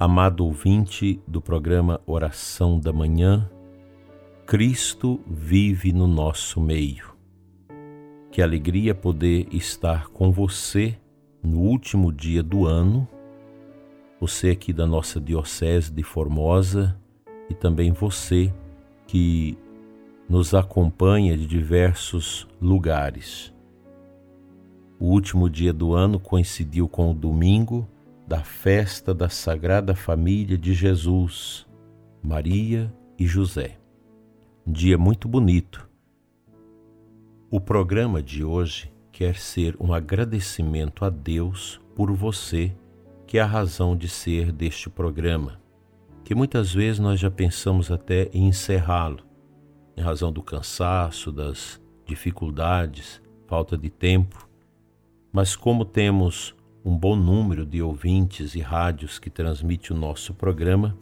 Amado ouvinte do programa Oração da Manhã, Cristo vive no nosso meio. Que alegria poder estar com você no último dia do ano, você aqui da nossa Diocese de Formosa e também você que nos acompanha de diversos lugares. O último dia do ano coincidiu com o domingo da festa da Sagrada Família de Jesus, Maria e José. Um dia muito bonito. O programa de hoje quer ser um agradecimento a Deus por você, que é a razão de ser deste programa, que muitas vezes nós já pensamos até em encerrá-lo, em razão do cansaço, das dificuldades, falta de tempo, mas como temos um bom número de ouvintes e rádios que transmite o nosso programa.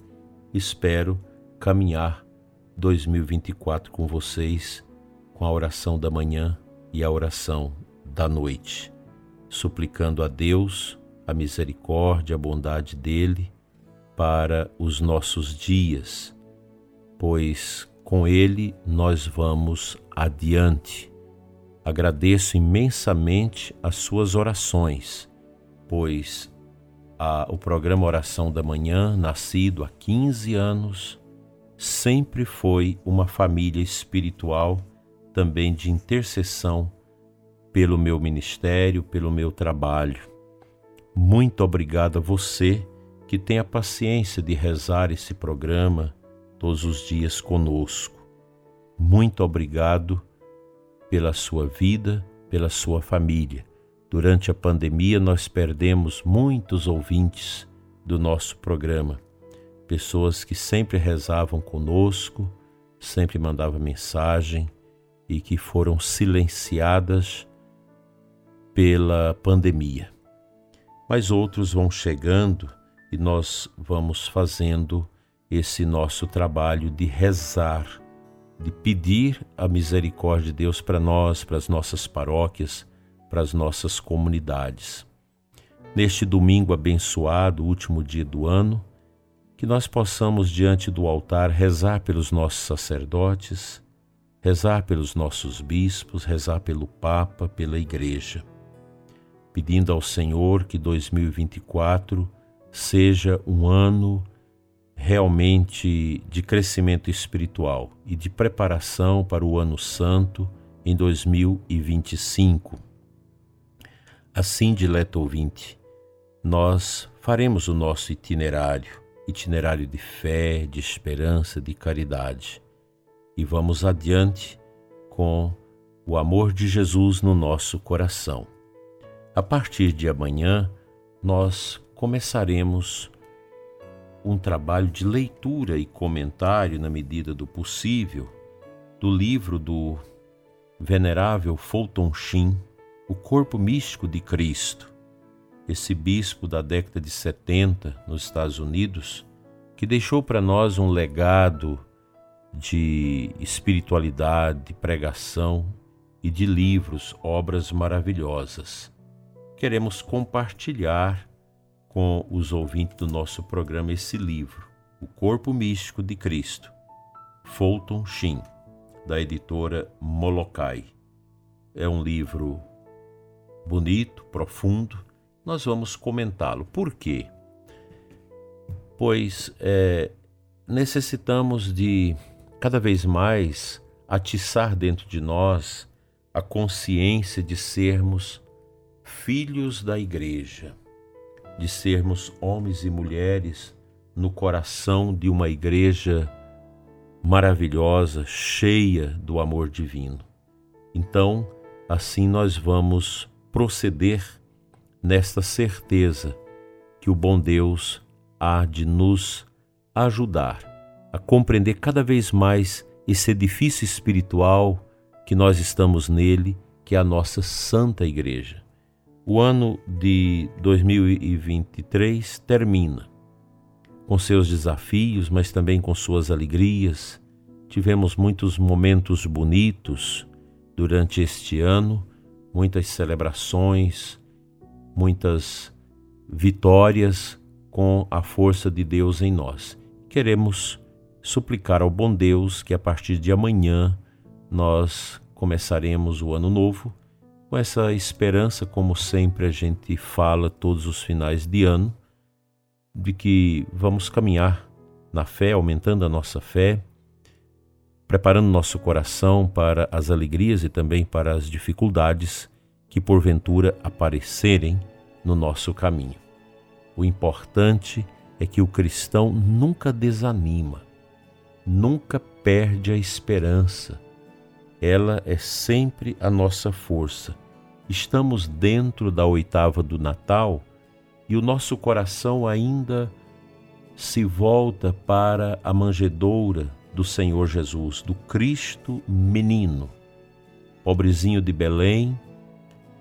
Espero caminhar 2024 com vocês com a oração da manhã e a oração da noite, suplicando a Deus a misericórdia, a bondade dele para os nossos dias, pois com ele nós vamos adiante. Agradeço imensamente as suas orações pois a, o programa Oração da Manhã, nascido há 15 anos, sempre foi uma família espiritual também de intercessão pelo meu ministério, pelo meu trabalho. Muito obrigado a você que tem a paciência de rezar esse programa todos os dias conosco. Muito obrigado pela sua vida, pela sua família. Durante a pandemia, nós perdemos muitos ouvintes do nosso programa, pessoas que sempre rezavam conosco, sempre mandavam mensagem e que foram silenciadas pela pandemia. Mas outros vão chegando e nós vamos fazendo esse nosso trabalho de rezar, de pedir a misericórdia de Deus para nós, para as nossas paróquias para as nossas comunidades. Neste domingo abençoado, último dia do ano, que nós possamos, diante do altar, rezar pelos nossos sacerdotes, rezar pelos nossos bispos, rezar pelo Papa, pela Igreja, pedindo ao Senhor que 2024 seja um ano realmente de crescimento espiritual e de preparação para o Ano Santo em 2025 Assim, dileto ouvinte, nós faremos o nosso itinerário, itinerário de fé, de esperança, de caridade, e vamos adiante com o amor de Jesus no nosso coração. A partir de amanhã, nós começaremos um trabalho de leitura e comentário, na medida do possível, do livro do venerável Fulton Sheen, o corpo místico de Cristo. Esse bispo da década de 70 nos Estados Unidos, que deixou para nós um legado de espiritualidade, de pregação e de livros, obras maravilhosas. Queremos compartilhar com os ouvintes do nosso programa esse livro, O Corpo Místico de Cristo, Fulton Sheen, da editora Molokai. É um livro bonito, profundo, nós vamos comentá-lo. Por quê? Pois é, necessitamos de cada vez mais atiçar dentro de nós a consciência de sermos filhos da igreja, de sermos homens e mulheres no coração de uma igreja maravilhosa, cheia do amor divino. Então, assim nós vamos proceder nesta certeza que o bom Deus há de nos ajudar a compreender cada vez mais esse edifício espiritual que nós estamos nele, que é a nossa Santa Igreja. O ano de 2023 termina com seus desafios, mas também com suas alegrias. Tivemos muitos momentos bonitos durante este ano muitas celebrações, muitas vitórias com a força de Deus em nós. Queremos suplicar ao bom Deus que a partir de amanhã nós começaremos o ano novo com essa esperança, como sempre a gente fala todos os finais de ano, de que vamos caminhar na fé, aumentando a nossa fé, preparando nosso coração para as alegrias e também para as dificuldades que porventura aparecerem no nosso caminho. O importante é que o cristão nunca desanima, nunca perde a esperança. Ela é sempre a nossa força. Estamos dentro da oitava do Natal e o nosso coração ainda se volta para a manjedoura do Senhor Jesus, do Cristo menino, pobrezinho de Belém,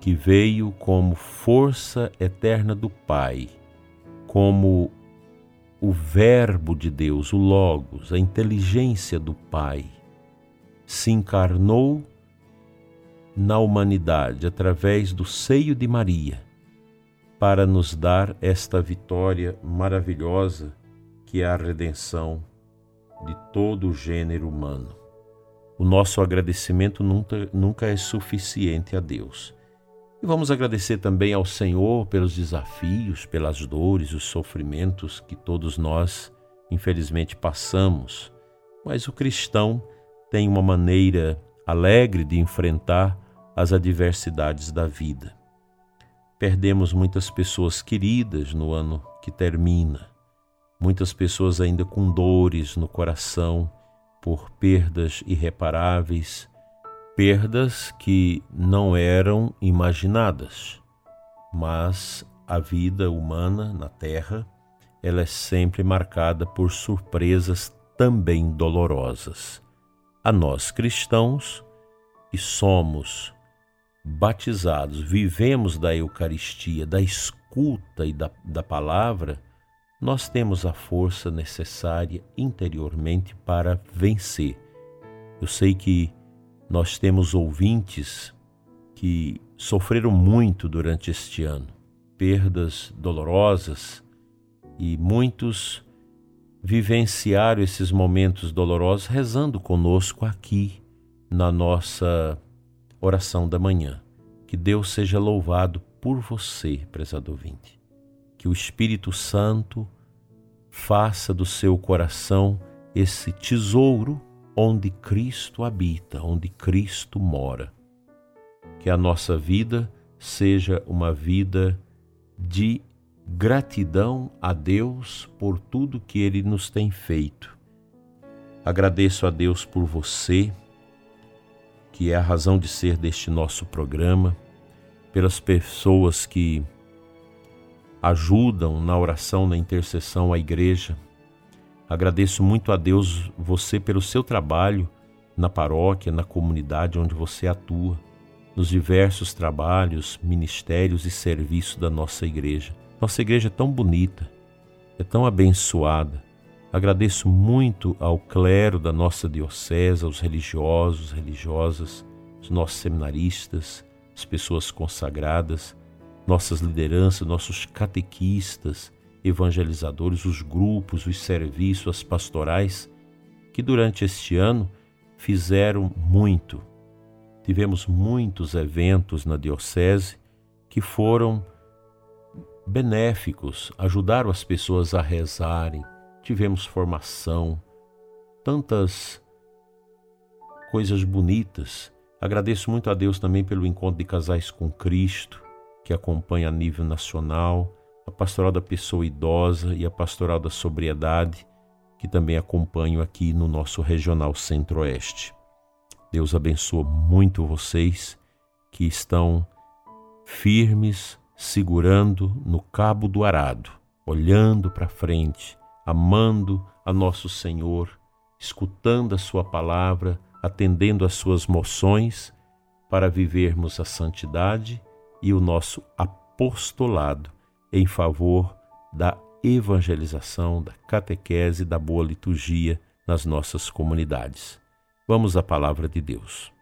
que veio como força eterna do Pai, como o Verbo de Deus, o Logos, a inteligência do Pai, se encarnou na humanidade através do seio de Maria para nos dar esta vitória maravilhosa que é a redenção de todo o gênero humano. O nosso agradecimento nunca, nunca é suficiente a Deus. E vamos agradecer também ao Senhor pelos desafios, pelas dores, os sofrimentos que todos nós, infelizmente, passamos. Mas o cristão tem uma maneira alegre de enfrentar as adversidades da vida. Perdemos muitas pessoas queridas no ano que termina muitas pessoas ainda com dores no coração por perdas irreparáveis, perdas que não eram imaginadas. Mas a vida humana na Terra, ela é sempre marcada por surpresas também dolorosas. A nós cristãos, que somos batizados, vivemos da Eucaristia, da escuta e da, da palavra, nós temos a força necessária interiormente para vencer. Eu sei que nós temos ouvintes que sofreram muito durante este ano, perdas dolorosas, e muitos vivenciaram esses momentos dolorosos rezando conosco aqui na nossa oração da manhã. Que Deus seja louvado por você, prezado ouvinte. Que o Espírito Santo faça do seu coração esse tesouro onde Cristo habita, onde Cristo mora. Que a nossa vida seja uma vida de gratidão a Deus por tudo que Ele nos tem feito. Agradeço a Deus por você, que é a razão de ser deste nosso programa, pelas pessoas que ajudam na oração, na intercessão à igreja. Agradeço muito a Deus você pelo seu trabalho na paróquia, na comunidade onde você atua, nos diversos trabalhos, ministérios e serviços da nossa igreja. Nossa igreja é tão bonita, é tão abençoada. Agradeço muito ao clero da nossa diocese, aos religiosos, religiosas, os nossos seminaristas, as pessoas consagradas nossas lideranças, nossos catequistas, evangelizadores, os grupos, os serviços, as pastorais, que durante este ano fizeram muito. Tivemos muitos eventos na Diocese que foram benéficos, ajudaram as pessoas a rezarem, tivemos formação, tantas coisas bonitas. Agradeço muito a Deus também pelo encontro de casais com Cristo, que acompanha a nível nacional, a Pastoral da Pessoa Idosa e a Pastoral da Sobriedade, que também acompanho aqui no nosso Regional Centro-Oeste. Deus abençoe muito vocês que estão firmes, segurando no cabo do arado, olhando para frente, amando a nosso Senhor, escutando a Sua palavra, atendendo às Suas moções, para vivermos a santidade e o nosso apostolado em favor da evangelização, da catequese, da boa liturgia nas nossas comunidades. Vamos à palavra de Deus.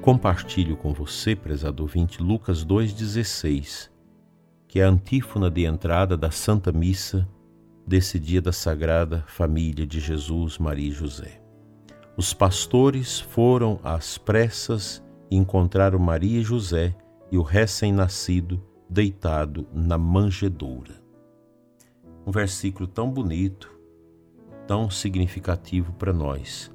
compartilho com você, prezado ouvinte, Lucas 2,16, que é a antífona de entrada da Santa Missa desse dia da Sagrada Família de Jesus, Maria e José. Os pastores foram às pressas e encontraram Maria e José e o recém-nascido deitado na manjedoura. Um versículo tão bonito, tão significativo para nós,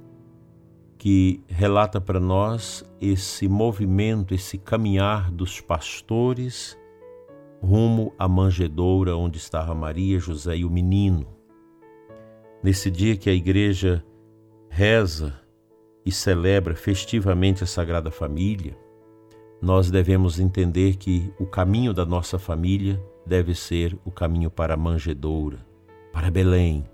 que relata para nós esse movimento, esse caminhar dos pastores rumo à manjedoura onde estava Maria, José e o menino. Nesse dia que a igreja reza e celebra festivamente a Sagrada Família, nós devemos entender que o caminho da nossa família deve ser o caminho para a manjedoura, para Belém,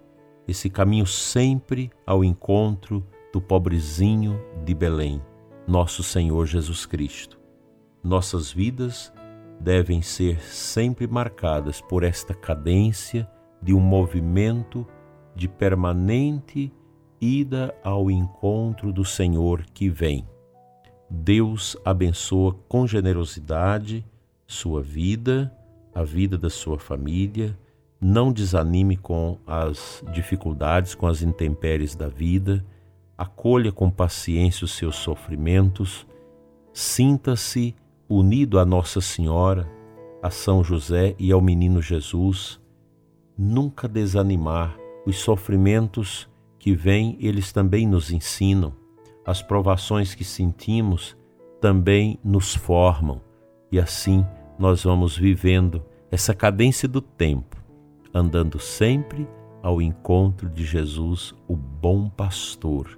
esse caminho sempre ao encontro do pobrezinho de Belém, nosso Senhor Jesus Cristo. Nossas vidas devem ser sempre marcadas por esta cadência de um movimento de permanente ida ao encontro do Senhor que vem. Deus abençoa com generosidade sua vida, a vida da sua família. Não desanime com as dificuldades, com as intempéries da vida. Acolha com paciência os seus sofrimentos. Sinta-se unido a Nossa Senhora, a São José e ao menino Jesus. Nunca desanimar os sofrimentos que vêm, eles também nos ensinam. As provações que sentimos também nos formam e assim nós vamos vivendo essa cadência do tempo, andando sempre ao encontro de Jesus, o bom pastor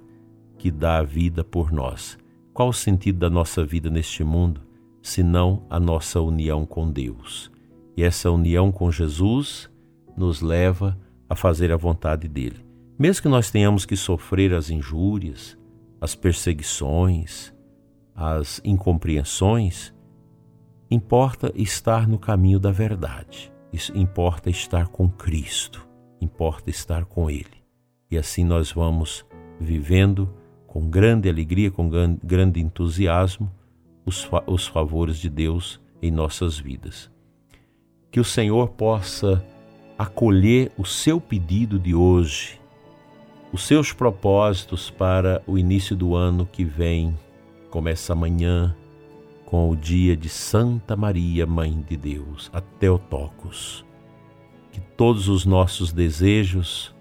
que dá a vida por nós. Qual o sentido da nossa vida neste mundo, senão a nossa união com Deus? E essa união com Jesus nos leva a fazer a vontade dele. Mesmo que nós tenhamos que sofrer as injúrias, as perseguições, as incompreensões, importa estar no caminho da verdade. Isso importa estar com Cristo, importa estar com Ele. E assim nós vamos vivendo com grande alegria, com grande entusiasmo, os, fa os favores de Deus em nossas vidas. Que o Senhor possa acolher o seu pedido de hoje os seus propósitos para o início do ano que vem. Começa amanhã com o dia de Santa Maria, Mãe de Deus, a Teotocos. Que todos os nossos desejos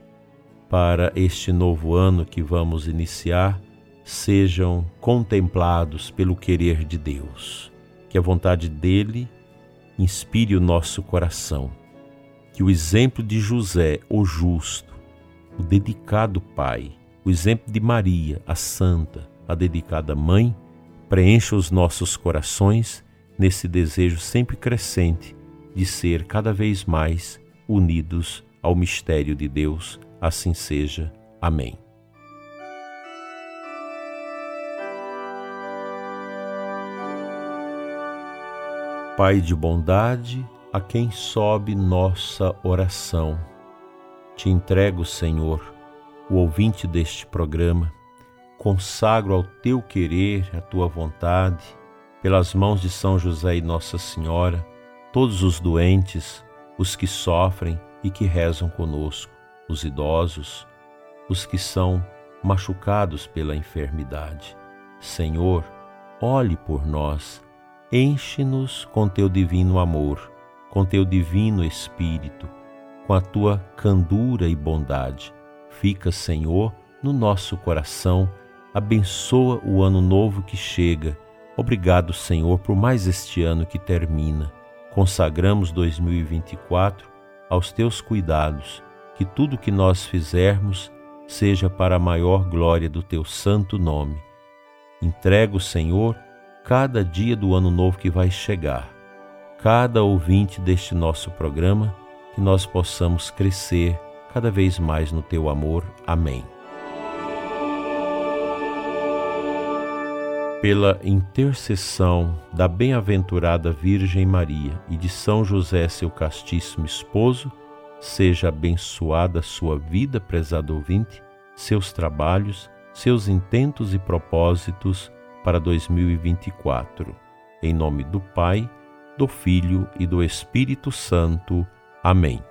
para este novo ano que vamos iniciar sejam contemplados pelo querer de Deus. Que a vontade dele inspire o nosso coração. Que o exemplo de José, o justo, o dedicado Pai, o exemplo de Maria, a Santa, a dedicada Mãe, preencha os nossos corações nesse desejo sempre crescente de ser cada vez mais unidos ao mistério de Deus. Assim seja. Amém. Pai de bondade, a quem sobe nossa oração. Te entrego, Senhor, o ouvinte deste programa, consagro ao teu querer, à tua vontade, pelas mãos de São José e Nossa Senhora, todos os doentes, os que sofrem e que rezam conosco, os idosos, os que são machucados pela enfermidade. Senhor, olhe por nós, enche-nos com teu divino amor, com teu divino Espírito com a tua candura e bondade. Fica, Senhor, no nosso coração, abençoa o ano novo que chega. Obrigado, Senhor, por mais este ano que termina. Consagramos 2024 aos teus cuidados, que tudo que nós fizermos seja para a maior glória do teu santo nome. Entrego, Senhor, cada dia do ano novo que vai chegar, cada ouvinte deste nosso programa que nós possamos crescer cada vez mais no teu amor. Amém. Pela intercessão da bem-aventurada Virgem Maria e de São José, seu castíssimo esposo, seja abençoada sua vida, prezado ouvinte, seus trabalhos, seus intentos e propósitos para 2024. Em nome do Pai, do Filho e do Espírito Santo. Amém.